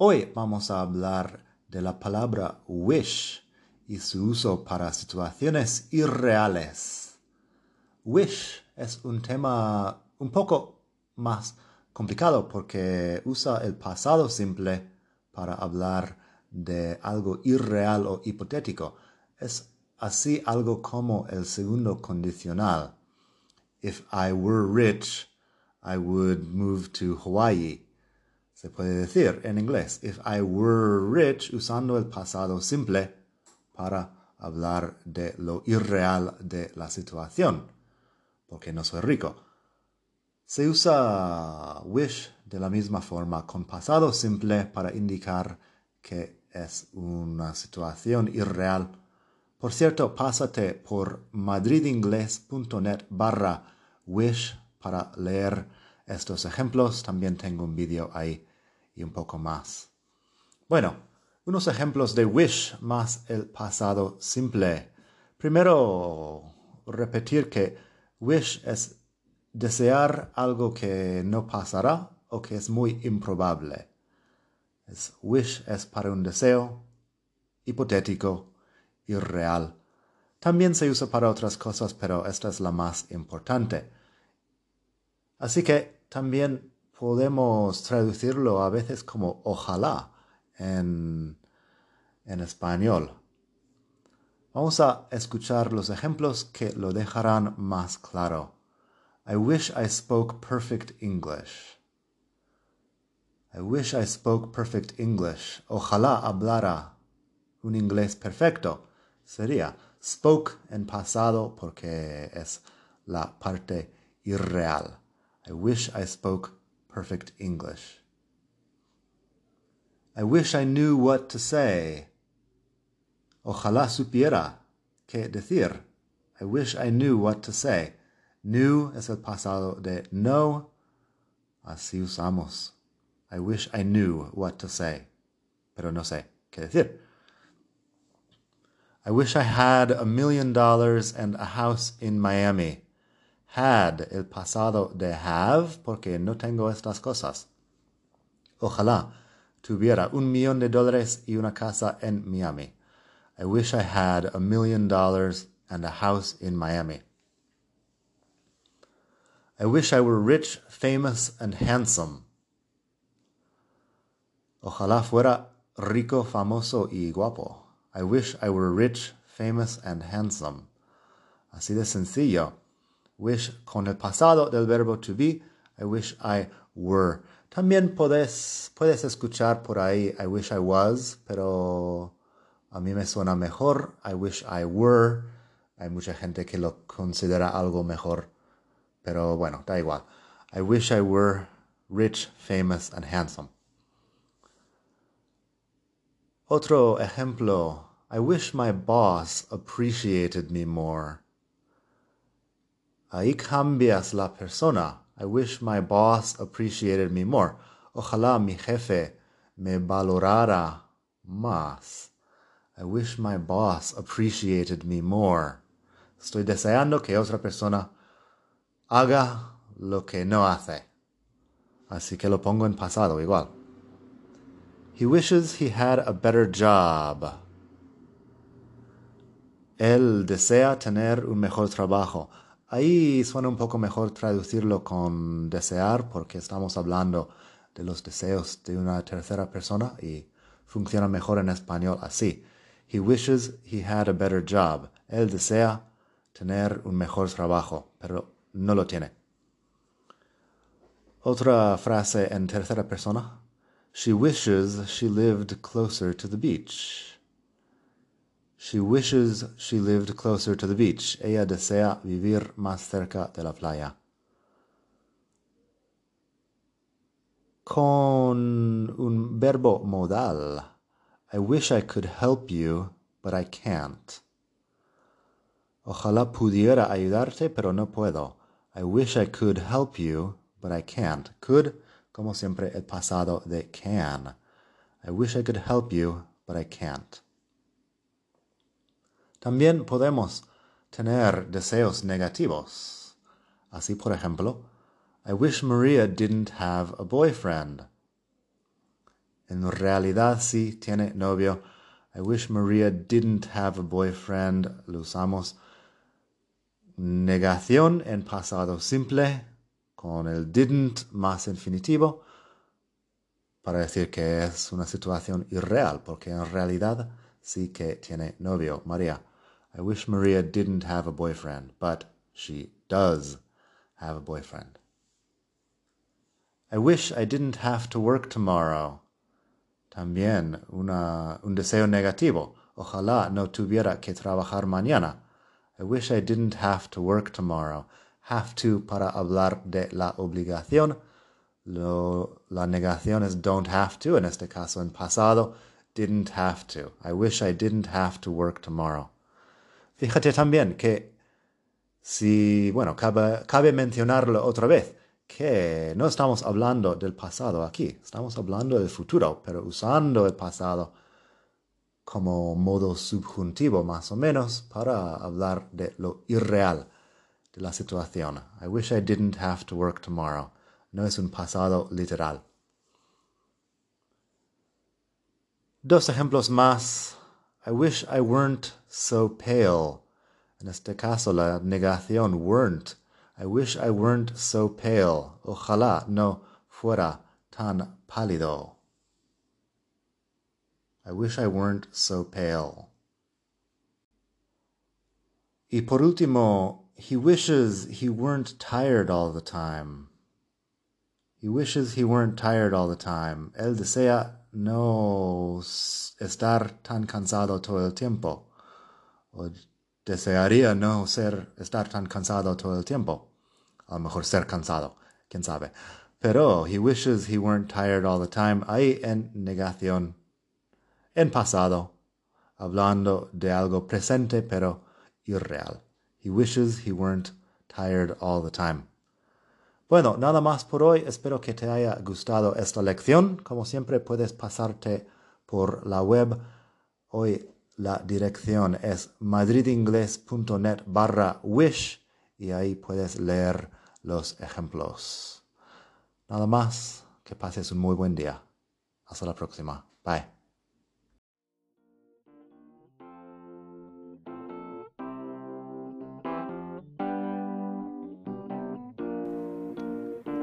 Hoy vamos a hablar de la palabra wish y su uso para situaciones irreales. Wish es un tema un poco más complicado porque usa el pasado simple para hablar de algo irreal o hipotético. Es así algo como el segundo condicional. If I were rich, I would move to Hawaii. Se puede decir en inglés, if I were rich, usando el pasado simple para hablar de lo irreal de la situación, porque no soy rico. Se usa wish de la misma forma con pasado simple para indicar que es una situación irreal. Por cierto, pásate por madridingles.net barra wish para leer estos ejemplos. También tengo un vídeo ahí y un poco más. Bueno, unos ejemplos de wish más el pasado simple. Primero, repetir que wish es desear algo que no pasará o que es muy improbable. Es, wish es para un deseo hipotético, irreal. También se usa para otras cosas, pero esta es la más importante. Así que también podemos traducirlo a veces como ojalá en, en español. Vamos a escuchar los ejemplos que lo dejarán más claro. I wish I spoke perfect English. I wish I spoke perfect English. Ojalá hablara un inglés perfecto. Sería spoke en pasado porque es la parte irreal. I wish I spoke perfect English. I wish I knew what to say. Ojalá supiera qué decir. I wish I knew what to say. Knew es el pasado de know. Así usamos. I wish I knew what to say. Pero no sé qué decir. I wish I had a million dollars and a house in Miami had el pasado de have porque no tengo estas cosas. Ojalá tuviera un millón de dólares y una casa en Miami. I wish I had a million dollars and a house in Miami. I wish I were rich, famous, and handsome. Ojalá fuera rico, famoso y guapo. I wish I were rich, famous, and handsome. Así de sencillo wish con el pasado del verbo to be. I wish I were. También puedes, puedes escuchar por ahí I wish I was, pero a mí me suena mejor I wish I were. Hay mucha gente que lo considera algo mejor, pero bueno, da igual. I wish I were rich, famous, and handsome. Otro ejemplo. I wish my boss appreciated me more. Ahí cambias la persona. I wish my boss appreciated me more. Ojalá mi jefe me valorara más. I wish my boss appreciated me more. Estoy deseando que otra persona haga lo que no hace. Así que lo pongo en pasado igual. He wishes he had a better job. Él desea tener un mejor trabajo. Ahí suena un poco mejor traducirlo con desear porque estamos hablando de los deseos de una tercera persona y funciona mejor en español así. He wishes he had a better job. Él desea tener un mejor trabajo, pero no lo tiene. Otra frase en tercera persona. She wishes she lived closer to the beach. She wishes she lived closer to the beach. Ella desea vivir más cerca de la playa. Con un verbo modal. I wish I could help you, but I can't. Ojalá pudiera ayudarte, pero no puedo. I wish I could help you, but I can't. Could, como siempre, el pasado de can. I wish I could help you, but I can't. También podemos tener deseos negativos. Así, por ejemplo, I wish Maria didn't have a boyfriend. En realidad sí tiene novio. I wish Maria didn't have a boyfriend. Lo usamos negación en pasado simple con el didn't más infinitivo para decir que es una situación irreal, porque en realidad sí que tiene novio. María, I wish Maria didn't have a boyfriend, but she does have a boyfriend. I wish I didn't have to work tomorrow. También una, un deseo negativo. Ojalá no tuviera que trabajar mañana. I wish I didn't have to work tomorrow. Have to para hablar de la obligación. Lo, la negación es don't have to, en este caso en pasado. Didn't have to. I wish I didn't have to work tomorrow. Fíjate también que si, bueno, cabe, cabe mencionarlo otra vez, que no estamos hablando del pasado aquí, estamos hablando del futuro, pero usando el pasado como modo subjuntivo más o menos para hablar de lo irreal de la situación. I wish I didn't have to work tomorrow. No es un pasado literal. Dos ejemplos más. I wish I weren't so pale. En este caso la negación weren't. I wish I weren't so pale. Ojalá no fuera tan pálido. I wish I weren't so pale. Y por último, he wishes he weren't tired all the time. He wishes he weren't tired all the time. Él desea no estar tan cansado todo el tiempo. O desearía no ser, estar tan cansado todo el tiempo. A lo mejor ser cansado, quién sabe. Pero he wishes he weren't tired all the time. Hay en negación en pasado, hablando de algo presente pero irreal. He wishes he weren't tired all the time. Bueno, nada más por hoy. Espero que te haya gustado esta lección. Como siempre, puedes pasarte por la web. Hoy la dirección es madridingles.net barra wish y ahí puedes leer los ejemplos. Nada más, que pases un muy buen día. Hasta la próxima. Bye.